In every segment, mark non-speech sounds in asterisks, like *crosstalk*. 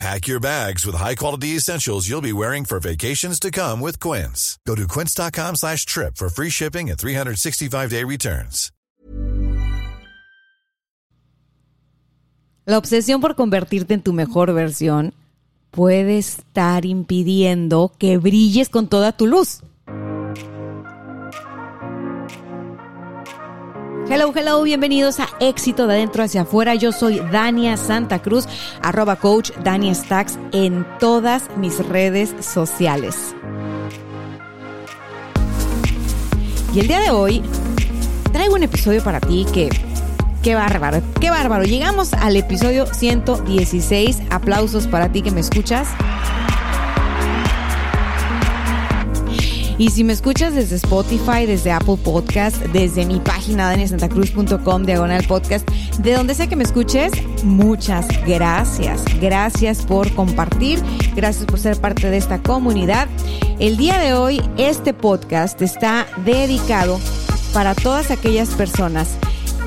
Pack your bags with high-quality essentials you'll be wearing for vacations to come with Quince. Go to quince.com slash trip for free shipping and 365-day returns. La obsesión por convertirte en tu mejor versión puede estar impidiendo que brilles con toda tu luz. Hello, hello, bienvenidos a Éxito de Adentro hacia Afuera. Yo soy Dania Santa Cruz, arroba coach Dania Stacks en todas mis redes sociales. Y el día de hoy traigo un episodio para ti que, qué bárbaro, qué bárbaro. Llegamos al episodio 116. Aplausos para ti que me escuchas. Y si me escuchas desde Spotify, desde Apple Podcast, desde mi página danielsantacruz.com, diagonal podcast, de donde sea que me escuches, muchas gracias. Gracias por compartir, gracias por ser parte de esta comunidad. El día de hoy, este podcast está dedicado para todas aquellas personas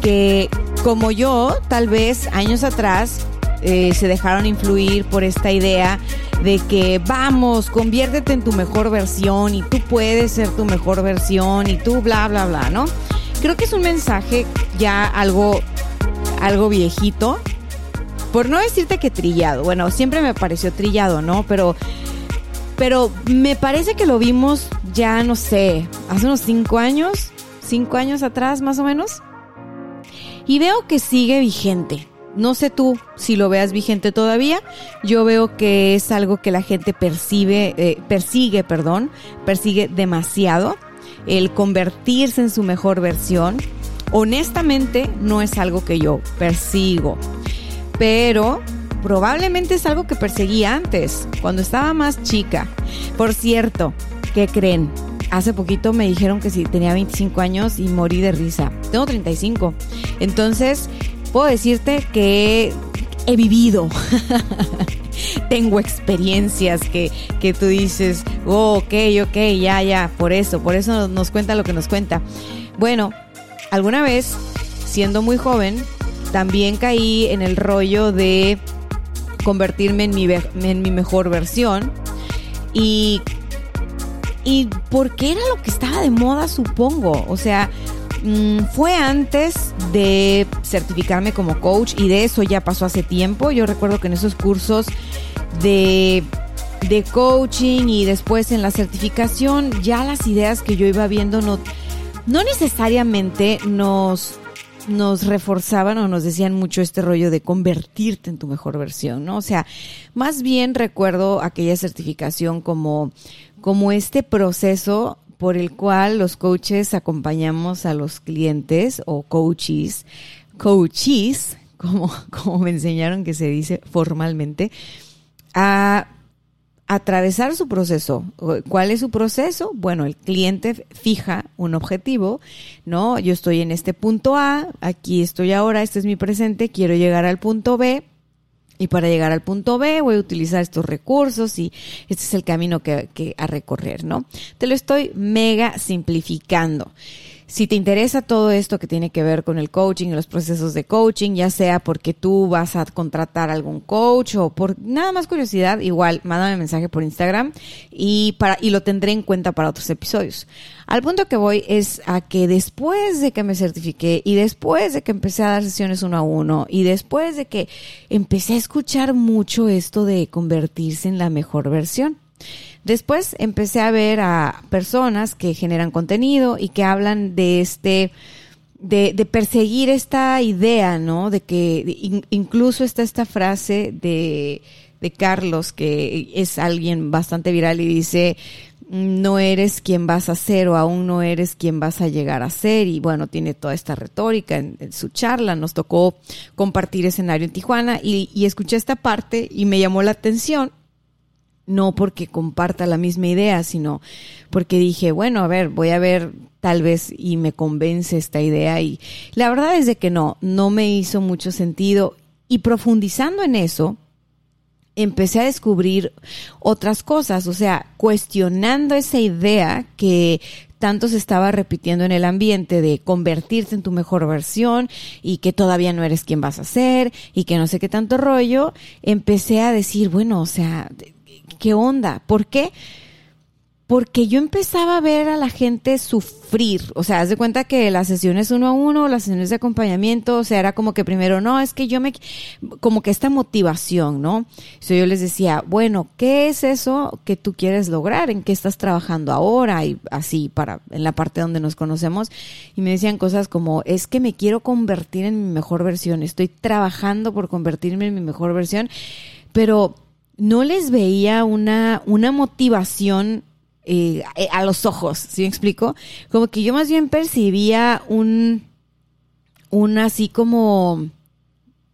que, como yo, tal vez años atrás, eh, se dejaron influir por esta idea de que vamos, conviértete en tu mejor versión y tú puedes ser tu mejor versión y tú bla, bla, bla, ¿no? Creo que es un mensaje ya algo, algo viejito, por no decirte que trillado, bueno, siempre me pareció trillado, ¿no? Pero, pero me parece que lo vimos ya, no sé, hace unos cinco años, cinco años atrás más o menos, y veo que sigue vigente. No sé tú si lo veas vigente todavía. Yo veo que es algo que la gente percibe, eh, persigue, perdón, persigue demasiado. El convertirse en su mejor versión. Honestamente, no es algo que yo persigo. Pero probablemente es algo que perseguí antes, cuando estaba más chica. Por cierto, ¿qué creen? Hace poquito me dijeron que si tenía 25 años y morí de risa. Tengo 35. Entonces, puedo decirte que he vivido. *laughs* Tengo experiencias que, que tú dices, oh, ok, ok, ya, ya, por eso, por eso nos cuenta lo que nos cuenta. Bueno, alguna vez, siendo muy joven, también caí en el rollo de convertirme en mi, en mi mejor versión. Y, y porque era lo que estaba de moda, supongo. O sea, Mm, fue antes de certificarme como coach y de eso ya pasó hace tiempo. Yo recuerdo que en esos cursos de, de coaching y después en la certificación ya las ideas que yo iba viendo no, no necesariamente nos nos reforzaban o nos decían mucho este rollo de convertirte en tu mejor versión, ¿no? O sea, más bien recuerdo aquella certificación como, como este proceso por el cual los coaches acompañamos a los clientes o coaches, coaches, como, *laughs* como me enseñaron que se dice formalmente, a atravesar su proceso. ¿Cuál es su proceso? Bueno, el cliente fija un objetivo, ¿no? Yo estoy en este punto A, aquí estoy ahora, este es mi presente, quiero llegar al punto B, y para llegar al punto B voy a utilizar estos recursos y este es el camino que, que a recorrer, ¿no? Te lo estoy mega simplificando. Si te interesa todo esto que tiene que ver con el coaching y los procesos de coaching, ya sea porque tú vas a contratar algún coach o por nada más curiosidad, igual mándame mensaje por Instagram y para y lo tendré en cuenta para otros episodios. Al punto que voy es a que después de que me certifiqué y después de que empecé a dar sesiones uno a uno y después de que empecé a escuchar mucho esto de convertirse en la mejor versión, Después empecé a ver a personas que generan contenido y que hablan de este, de, de perseguir esta idea, ¿no? De que incluso está esta frase de, Carlos, que es alguien bastante viral y dice, no eres quien vas a ser o aún no eres quien vas a llegar a ser. Y bueno, tiene toda esta retórica en, su charla. Nos tocó compartir escenario en Tijuana y, escuché esta parte y me llamó la atención no porque comparta la misma idea, sino porque dije, bueno, a ver, voy a ver tal vez y me convence esta idea y la verdad es que no, no me hizo mucho sentido. Y profundizando en eso, empecé a descubrir otras cosas, o sea, cuestionando esa idea que tanto se estaba repitiendo en el ambiente de convertirte en tu mejor versión y que todavía no eres quien vas a ser y que no sé qué tanto rollo, empecé a decir, bueno, o sea, ¿qué onda? ¿Por qué? porque yo empezaba a ver a la gente sufrir, o sea, haz de cuenta que las sesiones uno a uno, las sesiones de acompañamiento, o sea, era como que primero, no, es que yo me, como que esta motivación, ¿no? So, yo les decía, bueno, ¿qué es eso que tú quieres lograr? ¿En qué estás trabajando ahora? Y así, para, en la parte donde nos conocemos, y me decían cosas como, es que me quiero convertir en mi mejor versión, estoy trabajando por convertirme en mi mejor versión, pero no les veía una, una motivación eh, a los ojos, ¿sí me explico? Como que yo más bien percibía un, un así como,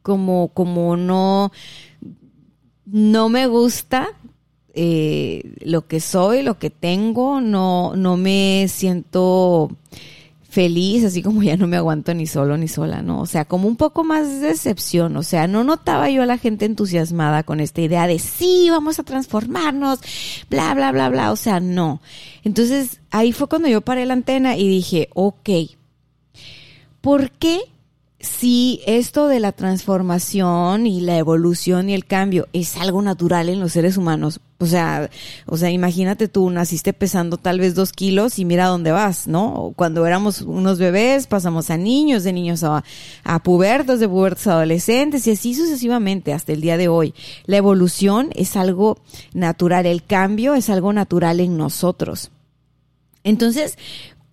como, como no, no me gusta eh, lo que soy, lo que tengo, no, no me siento feliz, así como ya no me aguanto ni solo ni sola, ¿no? O sea, como un poco más de decepción, o sea, no notaba yo a la gente entusiasmada con esta idea de sí, vamos a transformarnos, bla, bla, bla, bla, o sea, no. Entonces, ahí fue cuando yo paré la antena y dije, ok, ¿por qué si esto de la transformación y la evolución y el cambio es algo natural en los seres humanos, o sea, o sea, imagínate tú, naciste pesando tal vez dos kilos y mira dónde vas, ¿no? Cuando éramos unos bebés, pasamos a niños, de niños a, a pubertos, de pubertos a adolescentes y así sucesivamente hasta el día de hoy. La evolución es algo natural, el cambio es algo natural en nosotros. Entonces,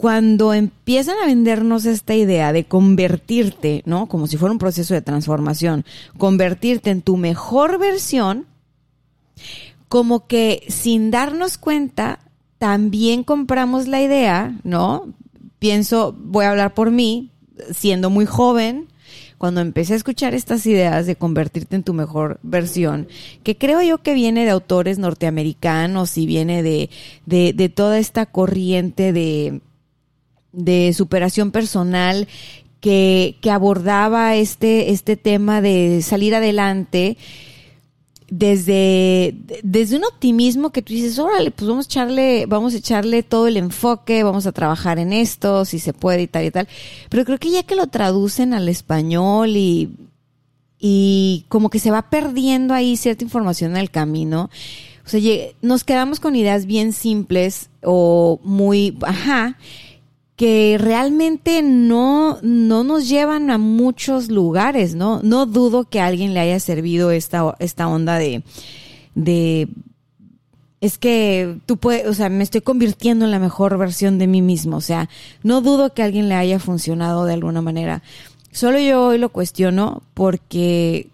cuando empiezan a vendernos esta idea de convertirte, ¿no? Como si fuera un proceso de transformación, convertirte en tu mejor versión, como que sin darnos cuenta, también compramos la idea, ¿no? Pienso, voy a hablar por mí, siendo muy joven, cuando empecé a escuchar estas ideas de convertirte en tu mejor versión, que creo yo que viene de autores norteamericanos y viene de, de, toda esta corriente de, de superación personal que, que abordaba este, este tema de salir adelante desde, desde un optimismo que tú dices, órale, pues vamos a echarle, vamos a echarle todo el enfoque, vamos a trabajar en esto, si se puede y tal y tal. Pero creo que ya que lo traducen al español y, y como que se va perdiendo ahí cierta información en el camino, o sea, nos quedamos con ideas bien simples o muy, ajá, que realmente no, no nos llevan a muchos lugares, ¿no? No dudo que alguien le haya servido esta, esta onda de, de, es que tú puedes, o sea, me estoy convirtiendo en la mejor versión de mí mismo, o sea, no dudo que alguien le haya funcionado de alguna manera. Solo yo hoy lo cuestiono porque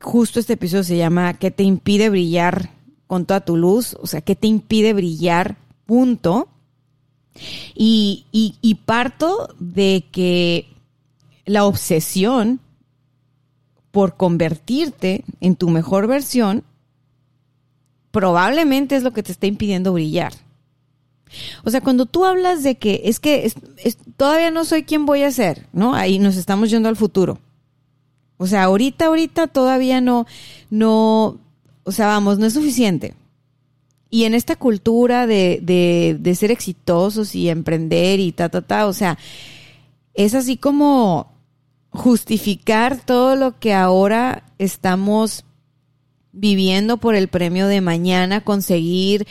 justo este episodio se llama ¿Qué te impide brillar con toda tu luz? O sea, ¿qué te impide brillar? Punto. Y, parto de que la obsesión por convertirte en tu mejor versión probablemente es lo que te está impidiendo brillar. O sea, cuando tú hablas de que es que todavía no soy quien voy a ser, ¿no? Ahí nos estamos yendo al futuro. O sea, ahorita, ahorita todavía no, no, o sea, vamos, no es suficiente. Y en esta cultura de, de, de ser exitosos y emprender y ta, ta, ta, o sea, es así como justificar todo lo que ahora estamos viviendo por el premio de mañana, conseguir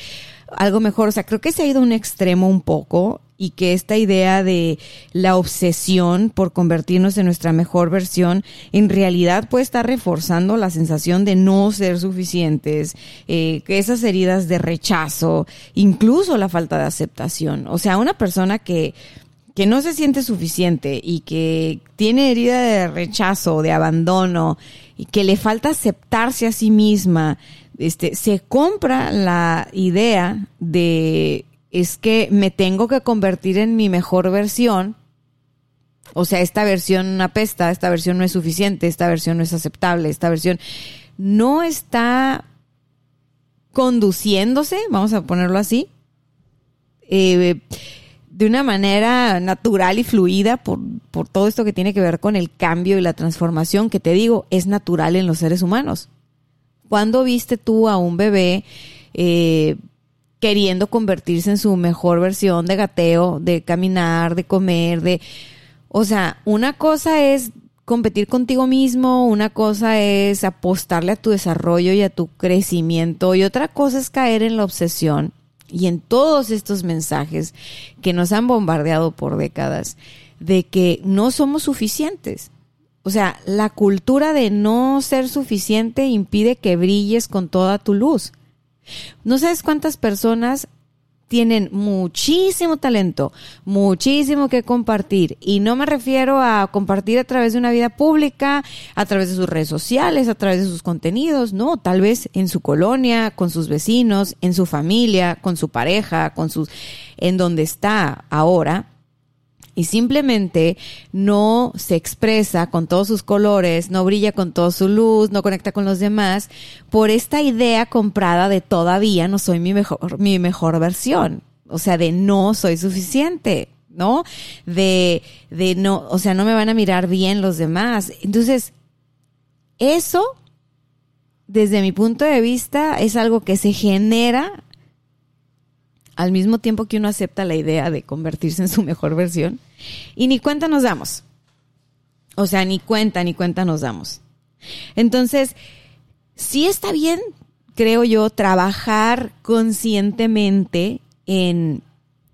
algo mejor. O sea, creo que se ha ido un extremo un poco y que esta idea de la obsesión por convertirnos en nuestra mejor versión en realidad puede estar reforzando la sensación de no ser suficientes, eh, esas heridas de rechazo, incluso la falta de aceptación. O sea, una persona que que no se siente suficiente y que tiene herida de rechazo, de abandono y que le falta aceptarse a sí misma, este, se compra la idea de es que me tengo que convertir en mi mejor versión. O sea, esta versión apesta, esta versión no es suficiente, esta versión no es aceptable, esta versión no está conduciéndose, vamos a ponerlo así, eh, de una manera natural y fluida por, por todo esto que tiene que ver con el cambio y la transformación que te digo es natural en los seres humanos. ¿Cuándo viste tú a un bebé eh, queriendo convertirse en su mejor versión de gateo, de caminar, de comer, de... O sea, una cosa es competir contigo mismo, una cosa es apostarle a tu desarrollo y a tu crecimiento y otra cosa es caer en la obsesión y en todos estos mensajes que nos han bombardeado por décadas de que no somos suficientes. O sea, la cultura de no ser suficiente impide que brilles con toda tu luz. No sabes cuántas personas tienen muchísimo talento, muchísimo que compartir. Y no me refiero a compartir a través de una vida pública, a través de sus redes sociales, a través de sus contenidos, no, tal vez en su colonia, con sus vecinos, en su familia, con su pareja, con sus, en donde está ahora, y simplemente no se expresa con todos sus colores, no brilla con toda su luz, no conecta con los demás, por esta idea comprada de todavía no soy mi mejor, mi mejor versión. O sea, de no soy suficiente, ¿no? De, de no, o sea, no me van a mirar bien los demás. Entonces, eso, desde mi punto de vista, es algo que se genera al mismo tiempo que uno acepta la idea de convertirse en su mejor versión. Y ni cuenta nos damos. O sea, ni cuenta, ni cuenta nos damos. Entonces, sí está bien, creo yo, trabajar conscientemente en,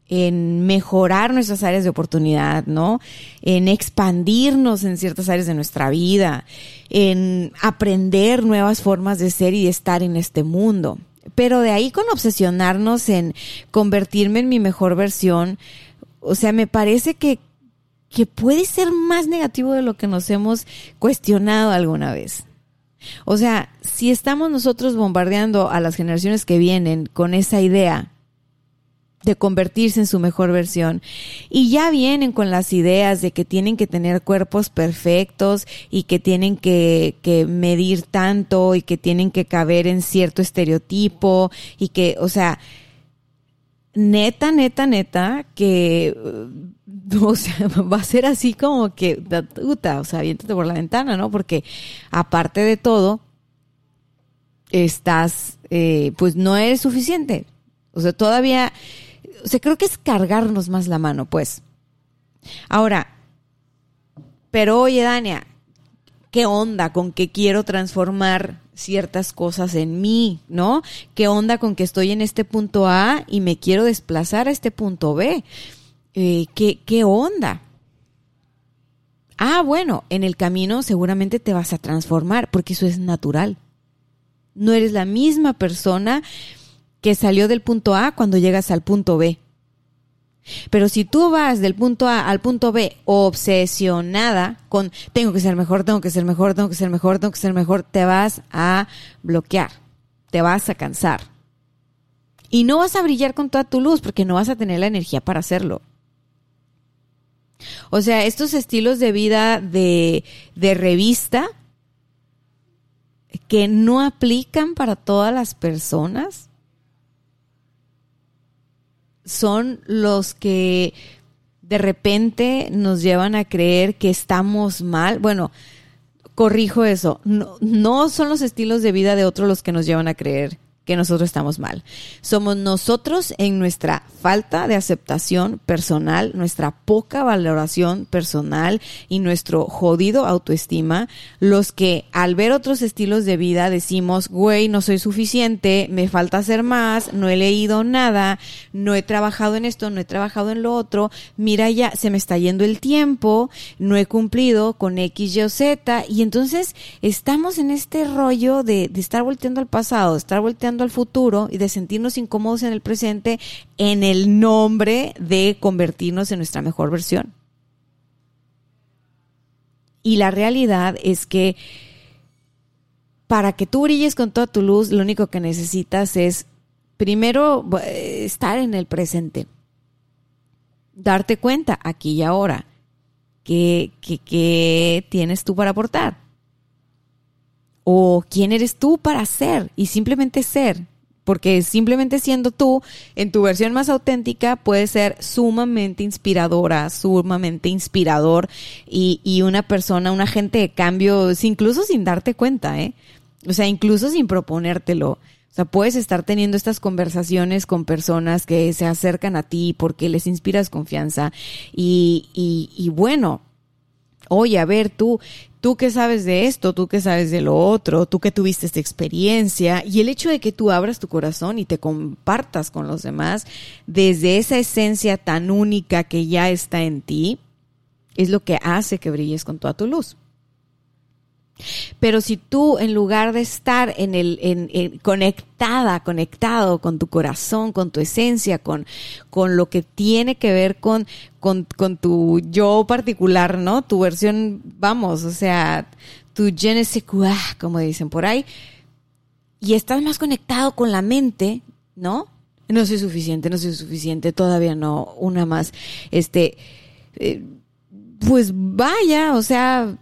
en mejorar nuestras áreas de oportunidad, ¿no? En expandirnos en ciertas áreas de nuestra vida, en aprender nuevas formas de ser y de estar en este mundo. Pero de ahí con obsesionarnos en convertirme en mi mejor versión, o sea, me parece que, que puede ser más negativo de lo que nos hemos cuestionado alguna vez. O sea, si estamos nosotros bombardeando a las generaciones que vienen con esa idea de convertirse en su mejor versión. Y ya vienen con las ideas de que tienen que tener cuerpos perfectos y que tienen que, que, medir tanto y que tienen que caber en cierto estereotipo y que, o sea, neta, neta, neta, que, *laughs* o sea, va a ser así como que, puta, o sea, viéntate por la ventana, ¿no? Porque aparte de todo, estás, eh, pues no eres suficiente. O sea, todavía o sea, creo que es cargarnos más la mano, pues. Ahora, pero oye, Dania, ¿qué onda con que quiero transformar ciertas cosas en mí, ¿no? ¿Qué onda con que estoy en este punto A y me quiero desplazar a este punto B? Eh, ¿qué, ¿Qué onda? Ah, bueno, en el camino seguramente te vas a transformar porque eso es natural. No eres la misma persona que salió del punto A cuando llegas al punto B. Pero si tú vas del punto A al punto B obsesionada con tengo que ser mejor, tengo que ser mejor, tengo que ser mejor, tengo que ser mejor, te vas a bloquear, te vas a cansar. Y no vas a brillar con toda tu luz porque no vas a tener la energía para hacerlo. O sea, estos estilos de vida de, de revista que no aplican para todas las personas son los que de repente nos llevan a creer que estamos mal. Bueno, corrijo eso, no, no son los estilos de vida de otros los que nos llevan a creer que nosotros estamos mal. Somos nosotros en nuestra falta de aceptación personal, nuestra poca valoración personal y nuestro jodido autoestima, los que al ver otros estilos de vida decimos, güey, no soy suficiente, me falta hacer más, no he leído nada, no he trabajado en esto, no he trabajado en lo otro, mira ya, se me está yendo el tiempo, no he cumplido con X, Y o Z, y entonces estamos en este rollo de, de estar volteando al pasado, de estar volteando al futuro y de sentirnos incómodos en el presente en nombre de convertirnos en nuestra mejor versión. Y la realidad es que para que tú brilles con toda tu luz, lo único que necesitas es primero estar en el presente. Darte cuenta aquí y ahora que, que tienes tú para aportar o quién eres tú para ser y simplemente ser. Porque simplemente siendo tú en tu versión más auténtica puede ser sumamente inspiradora, sumamente inspirador y, y una persona, un agente de cambio, incluso sin darte cuenta, ¿eh? O sea, incluso sin proponértelo. O sea, puedes estar teniendo estas conversaciones con personas que se acercan a ti porque les inspiras confianza y, y, y bueno, oye, a ver, tú, tú que sabes de esto, tú que sabes de lo otro, tú que tuviste esta experiencia y el hecho de que tú abras tu corazón y te compartas con los demás desde esa esencia tan única que ya está en ti, es lo que hace que brilles con toda tu luz. Pero si tú, en lugar de estar en el, en, conectada, conectado con tu corazón, con tu esencia, con, con lo que tiene que ver con, con, con tu yo particular, ¿no? Tu versión, vamos, o sea, tu je ne sais quoi, como dicen por ahí, y estás más conectado con la mente, ¿no? No soy suficiente, no soy suficiente, todavía no, una más. Este, eh, pues vaya, o sea,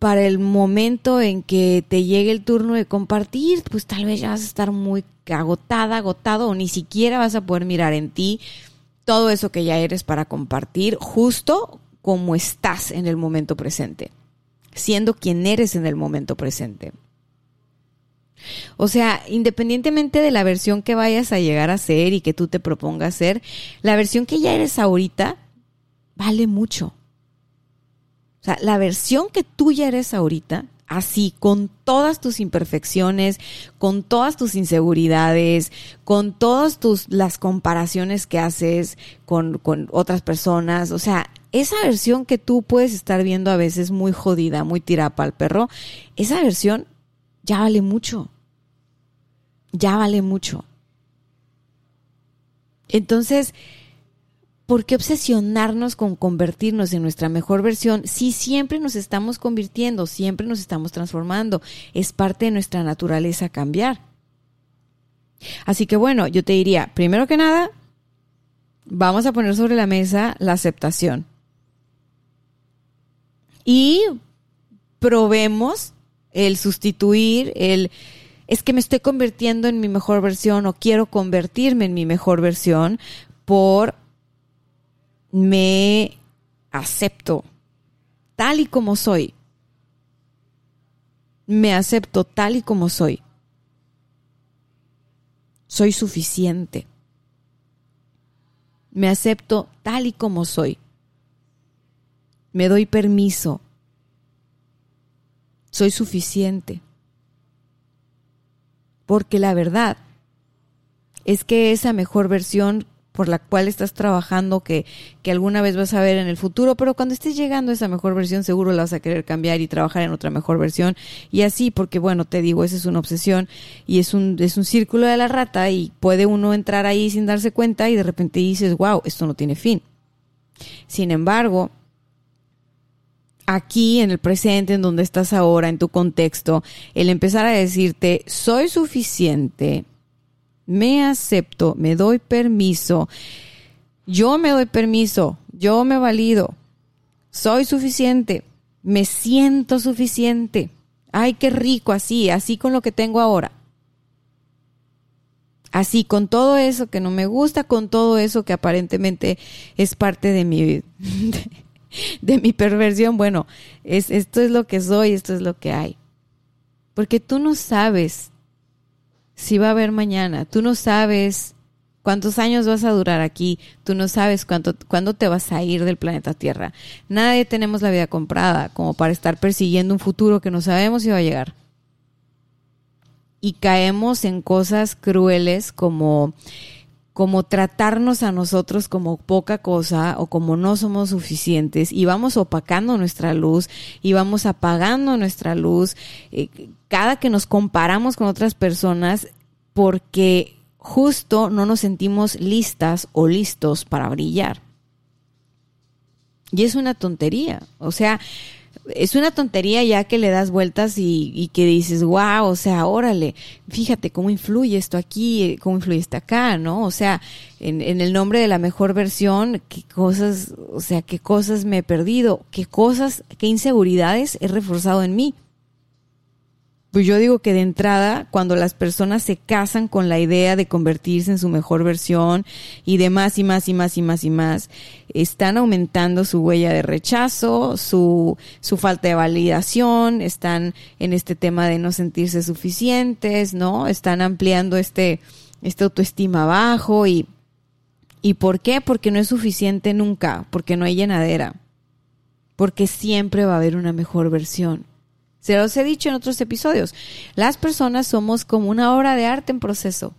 para el momento en que te llegue el turno de compartir, pues tal vez ya vas a estar muy agotada, agotado o ni siquiera vas a poder mirar en ti todo eso que ya eres para compartir justo como estás en el momento presente, siendo quien eres en el momento presente. O sea, independientemente de la versión que vayas a llegar a ser y que tú te propongas ser, la versión que ya eres ahorita vale mucho. O sea, la versión que tú ya eres ahorita, así, con todas tus imperfecciones, con todas tus inseguridades, con todas tus, las comparaciones que haces con, con otras personas, o sea, esa versión que tú puedes estar viendo a veces muy jodida, muy tirapa al perro, esa versión ya vale mucho. Ya vale mucho. Entonces, ¿por qué obsesionarnos con convertirnos en nuestra mejor versión si siempre nos estamos convirtiendo, siempre nos estamos transformando? Es parte de nuestra naturaleza cambiar. Así que bueno, yo te diría, primero que nada, vamos a poner sobre la mesa la aceptación. Y probemos el sustituir, el es que me estoy convirtiendo en mi mejor versión o quiero convertirme en mi mejor versión por me acepto tal y como soy. Me acepto tal y como soy. Soy suficiente. Me acepto tal y como soy. Me doy permiso. Soy suficiente. Porque la verdad es que esa mejor versión por la cual estás trabajando que, que alguna vez vas a ver en el futuro, pero cuando estés llegando a esa mejor versión seguro la vas a querer cambiar y trabajar en otra mejor versión y así porque bueno, te digo, esa es una obsesión y es un, es un círculo de la rata y puede uno entrar ahí sin darse cuenta y de repente dices, wow, esto no tiene fin. Sin embargo, aquí en el presente, en donde estás ahora, en tu contexto, el empezar a decirte, soy suficiente, me acepto, me doy permiso, yo me doy permiso, yo me valido, soy suficiente, me siento suficiente. Ay, qué rico así, así con lo que tengo ahora. Así con todo eso que no me gusta, con todo eso que aparentemente es parte de mi *laughs* de, mi perversión, bueno, es esto es lo que soy, esto es lo que hay. Porque tú no sabes si va a haber mañana. Tú no sabes cuántos años vas a durar aquí. Tú no sabes cuánto, cuándo te vas a ir del planeta Tierra. Nadie tenemos la vida comprada como para estar persiguiendo un futuro que no sabemos si va a llegar. Y caemos en cosas crueles como como tratarnos a nosotros como poca cosa o como no somos suficientes y vamos opacando nuestra luz y vamos apagando nuestra luz eh, cada que nos comparamos con otras personas porque justo no nos sentimos listas o listos para brillar. Y es una tontería, o sea, es una tontería ya que le das vueltas y, que dices, wow, o sea, órale, fíjate cómo influye esto aquí, cómo influye esto acá, ¿no? O sea, en, en, el nombre de la mejor versión, qué cosas, o sea, qué cosas me he perdido, qué cosas, qué inseguridades he reforzado en mí. Pues yo digo que de entrada, cuando las personas se casan con la idea de convertirse en su mejor versión y de más y más y más y más y más, están aumentando su huella de rechazo, su, su falta de validación, están en este tema de no sentirse suficientes, ¿no? Están ampliando este, este autoestima bajo y, ¿y por qué? Porque no es suficiente nunca, porque no hay llenadera, porque siempre va a haber una mejor versión. Se los he dicho en otros episodios. Las personas somos como una obra de arte en proceso.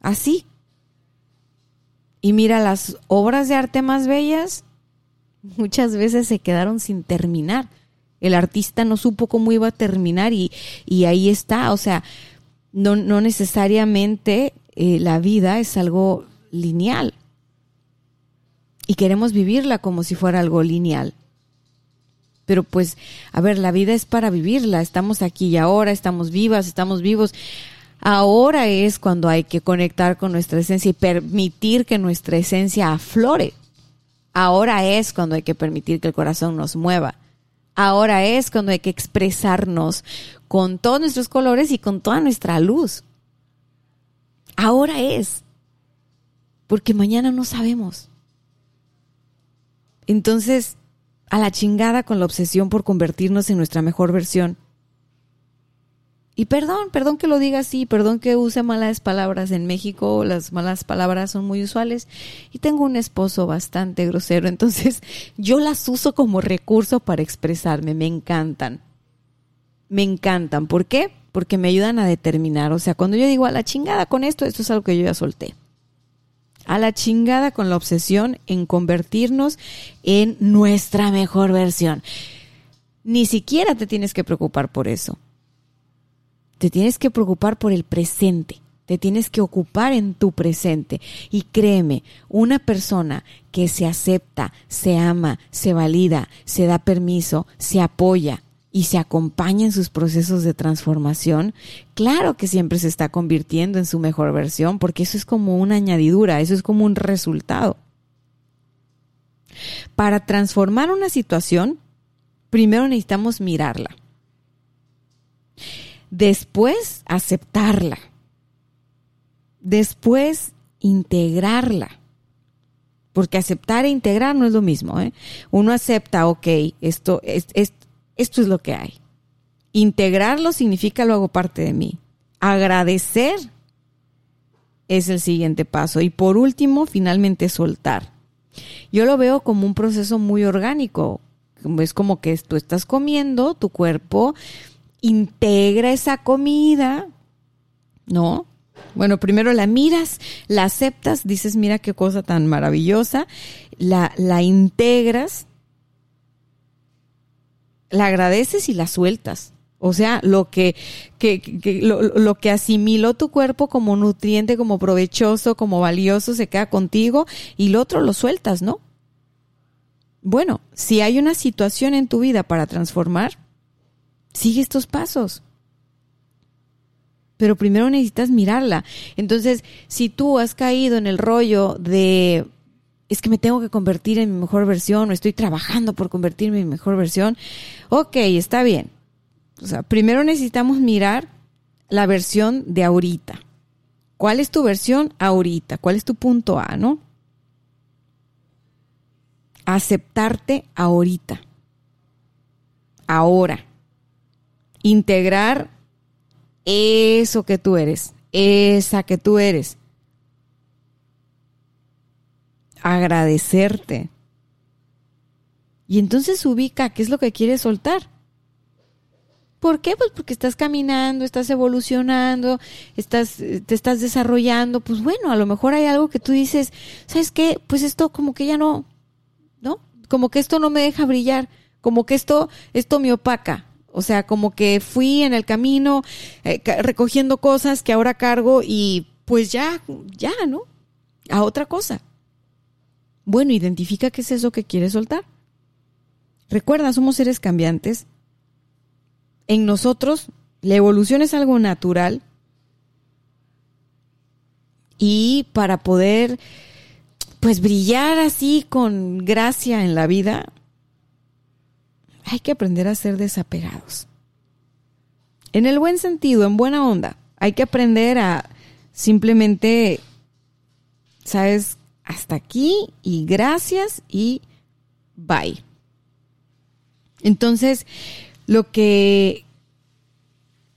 Así. Y mira, las obras de arte más bellas muchas veces se quedaron sin terminar. El artista no supo cómo iba a terminar y, ahí está. O sea, no, no necesariamente eh, la vida es algo lineal. Y queremos vivirla como si fuera algo lineal. Pero pues, a ver, la vida es para vivirla. Estamos aquí y ahora, estamos vivas, estamos vivos. Ahora es cuando hay que conectar con nuestra esencia y permitir que nuestra esencia aflore. Ahora es cuando hay que permitir que el corazón nos mueva. Ahora es cuando hay que expresarnos con todos nuestros colores y con toda nuestra luz. Ahora es. Porque mañana no sabemos. Entonces, a la chingada con la obsesión por convertirnos en nuestra mejor versión. Y perdón, perdón que lo diga así, perdón que use malas palabras. En México las malas palabras son muy usuales y tengo un esposo bastante grosero, entonces *laughs* yo las uso como recurso para expresarme, me encantan. Me encantan. ¿Por qué? Porque me ayudan a determinar. O sea, cuando yo digo a la chingada con esto, esto es algo que yo ya solté a la chingada con la obsesión en convertirnos en nuestra mejor versión. Ni siquiera te tienes que preocupar por eso. Te tienes que preocupar por el presente. Te tienes que ocupar en tu presente. Y créeme, una persona que se acepta, se ama, se valida, se da permiso, se apoya, y se acompaña en sus procesos de transformación, claro que siempre se está convirtiendo en su mejor versión, porque eso es como una añadidura, eso es como un resultado. Para transformar una situación, primero necesitamos mirarla. Después, aceptarla. Después, integrarla. Porque aceptar e integrar no es lo mismo. ¿eh? Uno acepta, ok, esto, es, esto es lo que hay. Integrarlo significa lo hago parte de mí. Agradecer es el siguiente paso. Y por último, finalmente soltar. Yo lo veo como un proceso muy orgánico. Es como que tú estás comiendo, tu cuerpo integra esa comida, ¿no? Bueno, primero la miras, la aceptas, dices, mira qué cosa tan maravillosa, la, la integras la agradeces y la sueltas. O sea, lo que, que, lo, lo, que asimiló tu cuerpo como nutriente, como provechoso, como valioso, se queda contigo y lo otro lo sueltas, ¿no? Bueno, si hay una situación en tu vida para transformar, sigue estos pasos. Pero primero necesitas mirarla. Entonces, si tú has caído en el rollo de es que me tengo que convertir en mi mejor versión o estoy trabajando por convertirme en mi mejor versión. Ok, está bien. O sea, primero necesitamos mirar la versión de ahorita. ¿Cuál es tu versión ahorita? ¿Cuál es tu punto A, no? Aceptarte ahorita. Ahora. Integrar eso que tú eres, esa que tú eres agradecerte. Y entonces ubica qué es lo que quieres soltar. ¿Por qué? Pues porque estás caminando, estás evolucionando, estás, te estás desarrollando. Pues bueno, a lo mejor hay algo que tú dices, ¿sabes qué? Pues esto como que ya no, ¿no? Como que esto no me deja brillar, como que esto, esto me opaca. O sea, como que fui en el camino eh, recogiendo cosas que ahora cargo y pues ya, ya, ¿no? A otra cosa. Bueno, identifica qué es eso que quieres soltar. Recuerda, somos seres cambiantes. En nosotros, la evolución es algo natural. Y para poder, pues, brillar así con gracia en la vida, hay que aprender a ser desapegados. En el buen sentido, en buena onda. Hay que aprender a simplemente, sabes, hasta aquí y gracias y bye. Entonces, lo que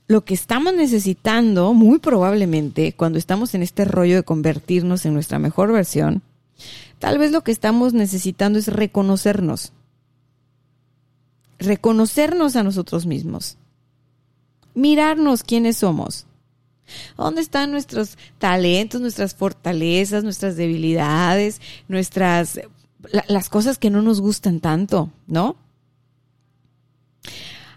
lo que estamos necesitando, muy probablemente, cuando estamos en este rollo de convertirnos en nuestra mejor versión, tal vez lo que estamos necesitando es reconocernos. Reconocernos a nosotros mismos. Mirarnos quiénes somos. ¿Dónde están nuestros talentos, nuestras fortalezas, nuestras debilidades, nuestras las cosas que no nos gustan tanto, ¿no?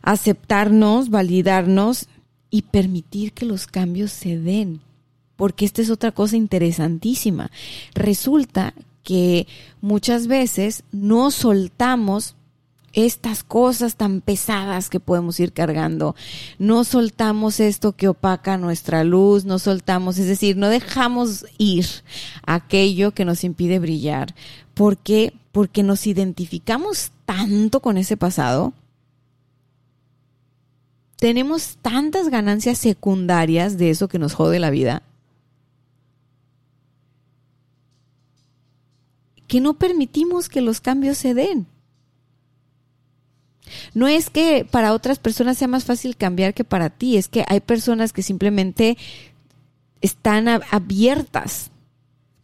Aceptarnos, validarnos y permitir que los cambios se den. Porque esta es otra cosa interesantísima. Resulta que muchas veces no soltamos estas cosas tan pesadas que podemos ir cargando. No soltamos esto que opaca nuestra luz, no soltamos, es decir, no dejamos ir aquello que nos impide brillar. ¿Por qué? Porque nos identificamos tanto con ese pasado tenemos tantas ganancias secundarias de eso que nos jode la vida, que no permitimos que los cambios se den. No es que para otras personas sea más fácil cambiar que para ti, es que hay personas que simplemente están abiertas,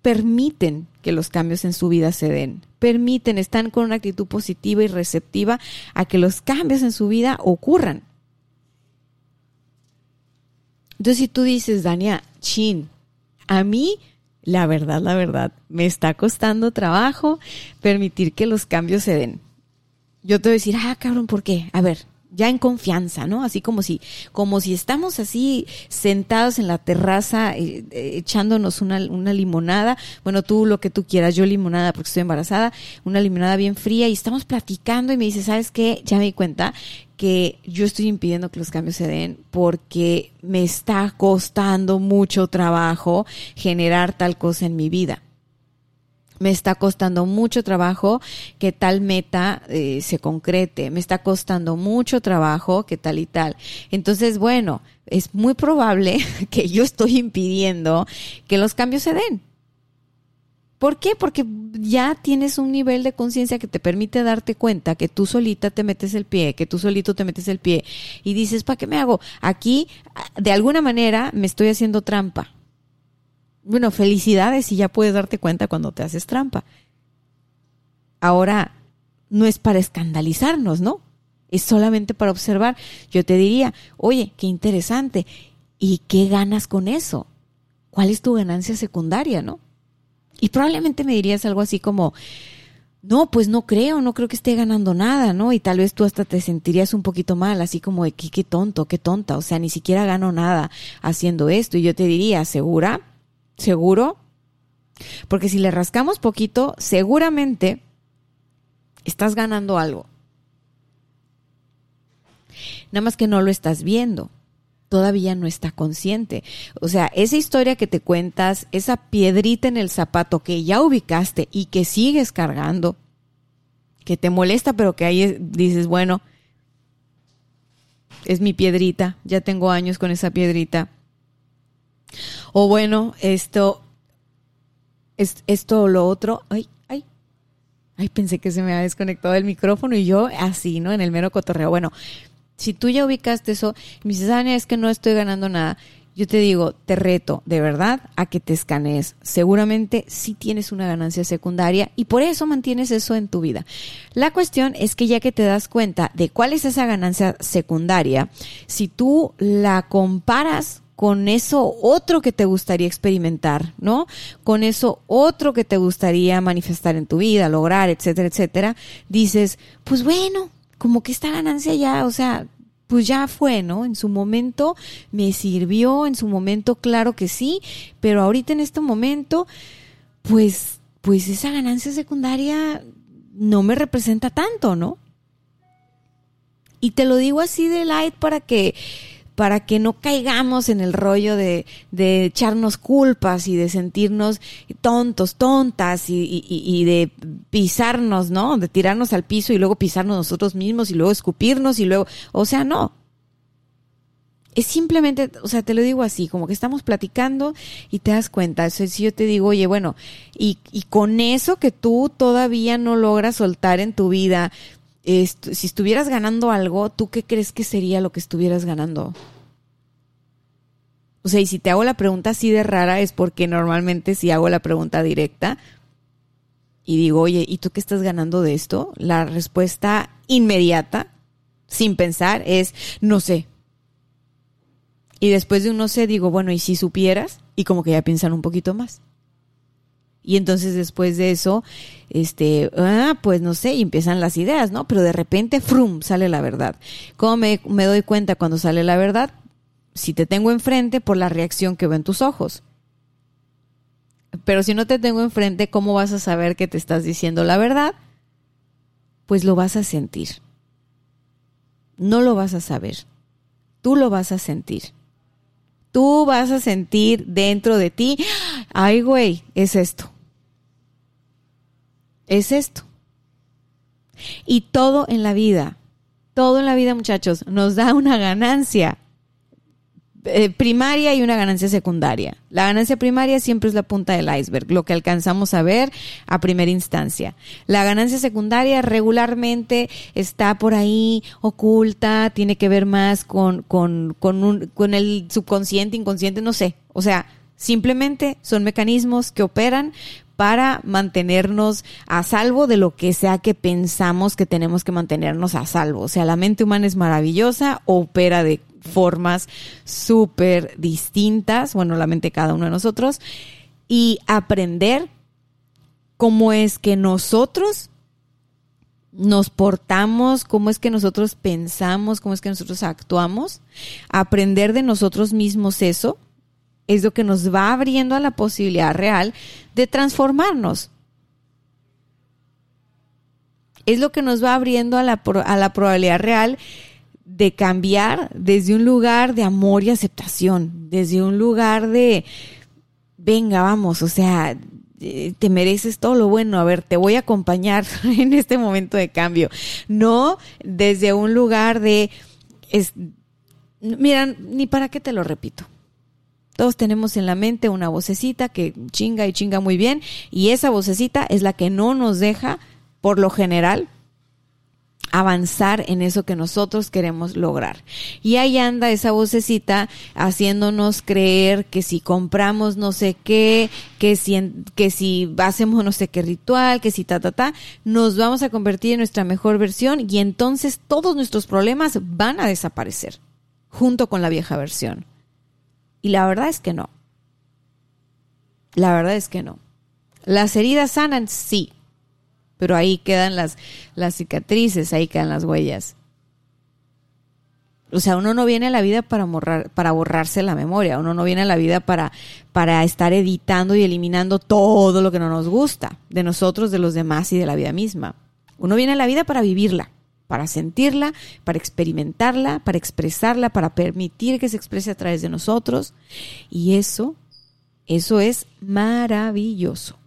permiten que los cambios en su vida se den, permiten, están con una actitud positiva y receptiva a que los cambios en su vida ocurran. Entonces, si tú dices, Dania, chin, a mí, la verdad, la verdad, me está costando trabajo permitir que los cambios se den. Yo te voy a decir, ah, cabrón, ¿por qué? A ver, ya en confianza, ¿no? Así como si, como si estamos así sentados en la terraza eh, eh, echándonos una, una, limonada. Bueno, tú lo que tú quieras, yo limonada porque estoy embarazada, una limonada bien fría y estamos platicando y me dice, ¿sabes qué? Ya me di cuenta que yo estoy impidiendo que los cambios se den porque me está costando mucho trabajo generar tal cosa en mi vida me está costando mucho trabajo que tal meta eh, se concrete, me está costando mucho trabajo que tal y tal. Entonces, bueno, es muy probable *laughs* que yo estoy impidiendo que los cambios se den. ¿Por qué? Porque ya tienes un nivel de conciencia que te permite darte cuenta que tú solita te metes el pie, que tú solito te metes el pie y dices, ¿para qué me hago? Aquí, de alguna manera, me estoy haciendo trampa bueno, felicidades y ya puedes darte cuenta cuando te haces trampa. Ahora, no es para escandalizarnos, ¿no? Es solamente para observar. Yo te diría, oye, qué interesante. ¿Y qué ganas con eso? ¿Cuál es tu ganancia secundaria, no? Y probablemente me dirías algo así como, no, pues no creo, no creo que esté ganando nada, ¿no? Y tal vez tú hasta te sentirías un poquito mal, así como qué, qué tonto, qué tonta, o sea, ni siquiera gano nada haciendo esto. Y yo te diría, ¿segura? ¿Seguro? Porque si le rascamos poquito, seguramente estás ganando algo. Nada más que no lo estás viendo. Todavía no está consciente. O sea, esa historia que te cuentas, esa piedrita en el zapato que ya ubicaste y que sigues cargando, que te molesta, pero que ahí dices, bueno, es mi piedrita, ya tengo años con esa piedrita o bueno, esto, es, esto o lo otro. Ay, ay, ay, pensé que se me había desconectado el micrófono y yo así, ¿no? En el mero cotorreo. Bueno, si tú ya ubicaste eso me dices, es que no estoy ganando nada. Yo te digo, te reto de verdad a que te escanees. Seguramente sí tienes una ganancia secundaria y por eso mantienes eso en tu vida. La cuestión es que ya que te das cuenta de cuál es esa ganancia secundaria, si tú la comparas con eso otro que te gustaría experimentar, ¿no? Con eso otro que te gustaría manifestar en tu vida, lograr, etcétera, etcétera, dices, pues bueno, como que esta ganancia ya, o sea, pues ya fue, ¿no? En su momento me sirvió, en su momento claro que sí, pero ahorita en este momento, pues, pues esa ganancia secundaria no me representa tanto, ¿no? Y te lo digo así de light para que para que no caigamos en el rollo de, de echarnos culpas y de sentirnos tontos, tontas y, y, y, de pisarnos, ¿no? De tirarnos al piso y luego pisarnos nosotros mismos y luego escupirnos y luego, o sea, no. es simplemente, o sea, te lo digo así, como que estamos platicando y te das cuenta. O sea, si yo te digo, oye, bueno, y, y con eso que tú todavía no logras soltar en tu vida, si estuvieras ganando algo, ¿tú qué crees que sería lo que estuvieras ganando? O sea, y si te hago la pregunta así de rara es porque normalmente si hago la pregunta directa y digo, oye, ¿y tú qué estás ganando de esto? La respuesta inmediata, sin pensar, es no sé. Y después de un no sé, digo, bueno, ¿y si supieras? Y como que ya piensan un poquito más. Y entonces después de eso, este, ah, pues no sé, y empiezan las ideas, ¿no? Pero de repente, frum, sale la verdad. ¿Cómo me, me doy cuenta cuando sale la verdad? Si te tengo enfrente por la reacción que veo en tus ojos. Pero si no te tengo enfrente, ¿cómo vas a saber que te estás diciendo la verdad? Pues lo vas a sentir. No lo vas a saber. Tú lo vas a sentir. Tú vas a sentir dentro de ti, ay güey, es esto. Es esto. Y todo en la vida, todo en la vida muchachos, nos da una ganancia eh, primaria y una ganancia secundaria. La ganancia primaria siempre es la punta del iceberg, lo que alcanzamos a ver a primera instancia. La ganancia secundaria regularmente está por ahí oculta, tiene que ver más con, con, con, un, con el subconsciente, inconsciente, no sé. O sea, simplemente son mecanismos que operan para mantenernos a salvo de lo que sea que pensamos que tenemos que mantenernos a salvo. O sea, la mente humana es maravillosa, opera de formas súper distintas, bueno, la mente cada uno de nosotros, y aprender cómo es que nosotros nos portamos, cómo es que nosotros pensamos, cómo es que nosotros actuamos, aprender de nosotros mismos eso, es lo que nos va abriendo a la posibilidad real de transformarnos. Es lo que nos va abriendo a la, a la probabilidad real de cambiar desde un lugar de amor y aceptación, desde un lugar de, venga, vamos, o sea, eh, te mereces todo lo bueno, a ver, te voy a acompañar *laughs* en este momento de cambio. No desde un lugar de, es, mira, ni para qué te lo repito. Todos tenemos en la mente una vocecita que chinga y chinga muy bien y esa vocecita es la que no nos deja, por lo general, avanzar en eso que nosotros queremos lograr. Y ahí anda esa vocecita haciéndonos creer que si compramos no sé qué, que si, que si hacemos no sé qué ritual, que si ta, ta, ta, nos vamos a convertir en nuestra mejor versión y entonces todos nuestros problemas van a desaparecer junto con la vieja versión. Y la verdad es que no. La verdad es que no. Las heridas sanan, sí, pero ahí quedan las, las cicatrices, ahí quedan las huellas. O sea, uno no viene a la vida para, para borrarse la memoria, uno no viene a la vida para, para estar editando y eliminando todo lo que no nos gusta de nosotros, de los demás y de la vida misma. Uno viene a la vida para vivirla, para sentirla, para experimentarla, para expresarla, para permitir que se exprese a través de nosotros. Y eso, eso es maravilloso.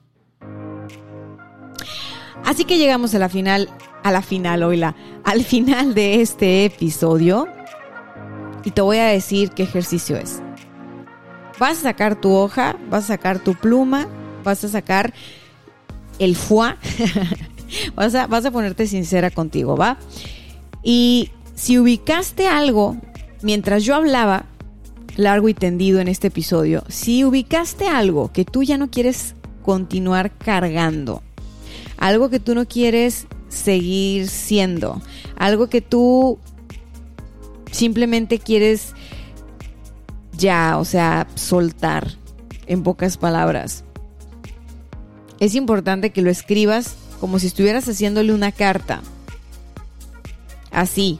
Así que llegamos a la final, a la final, oíla, al final de este episodio. Y te voy a decir qué ejercicio es. Vas a sacar tu hoja, vas a sacar tu pluma, vas a sacar el foie, *laughs* *laughs* vas, a, vas a ponerte sincera contigo, ¿va? Y si ubicaste algo mientras yo hablaba, largo y tendido en este episodio, si ubicaste algo que tú ya no quieres continuar cargando, algo que tú no quieres seguir siendo, algo que tú simplemente quieres ya, o sea, soltar en pocas palabras. Es importante que lo escribas como si estuvieras haciéndole una carta. Así.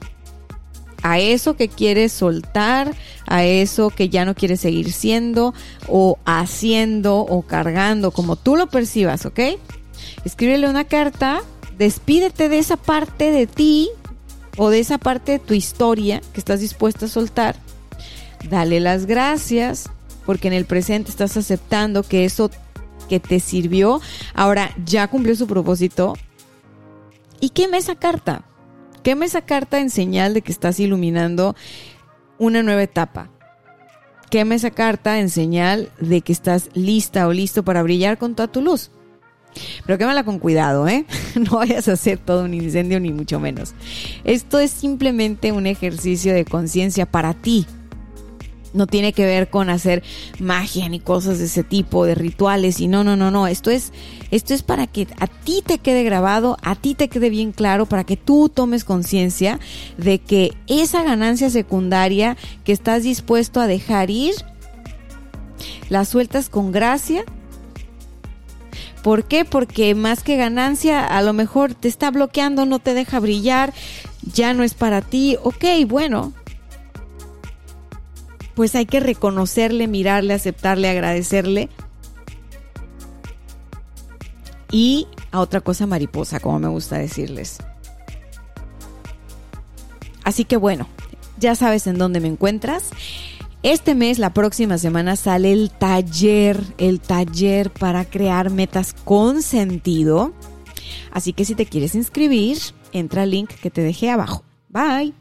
A eso que quieres soltar, a eso que ya no quieres seguir siendo, o haciendo, o cargando, como tú lo percibas, ¿ok? escríbele una carta, despídete de esa parte de ti o de esa parte de tu historia que estás dispuesta a soltar. Dale las gracias porque en el presente estás aceptando que eso que te sirvió ahora ya cumplió su propósito. Y queme esa carta. Queme esa carta en señal de que estás iluminando una nueva etapa. Quema esa carta en señal de que estás lista o listo para brillar con toda tu luz. Pero quémala con cuidado, ¿eh? *laughs* No vayas a hacer todo un incendio ni mucho menos. Esto es simplemente un ejercicio de conciencia para ti. No tiene que ver con hacer magia ni cosas de ese tipo, de rituales y no, no, no, no. Esto es, esto es para que a ti te quede grabado, a ti te quede bien claro, para que tú tomes conciencia de que esa ganancia secundaria que estás dispuesto a dejar ir, la sueltas con gracia ¿Por qué? Porque más que ganancia, a lo mejor te está bloqueando, no te deja brillar, ya no es para ti. Ok, bueno. Pues hay que reconocerle, mirarle, aceptarle, agradecerle. Y a otra cosa mariposa, como me gusta decirles. Así que bueno, ya sabes en dónde me encuentras. Este mes, la próxima semana, sale el taller, el taller para crear metas con sentido. Así que si te quieres inscribir, entra al link que te dejé abajo. Bye.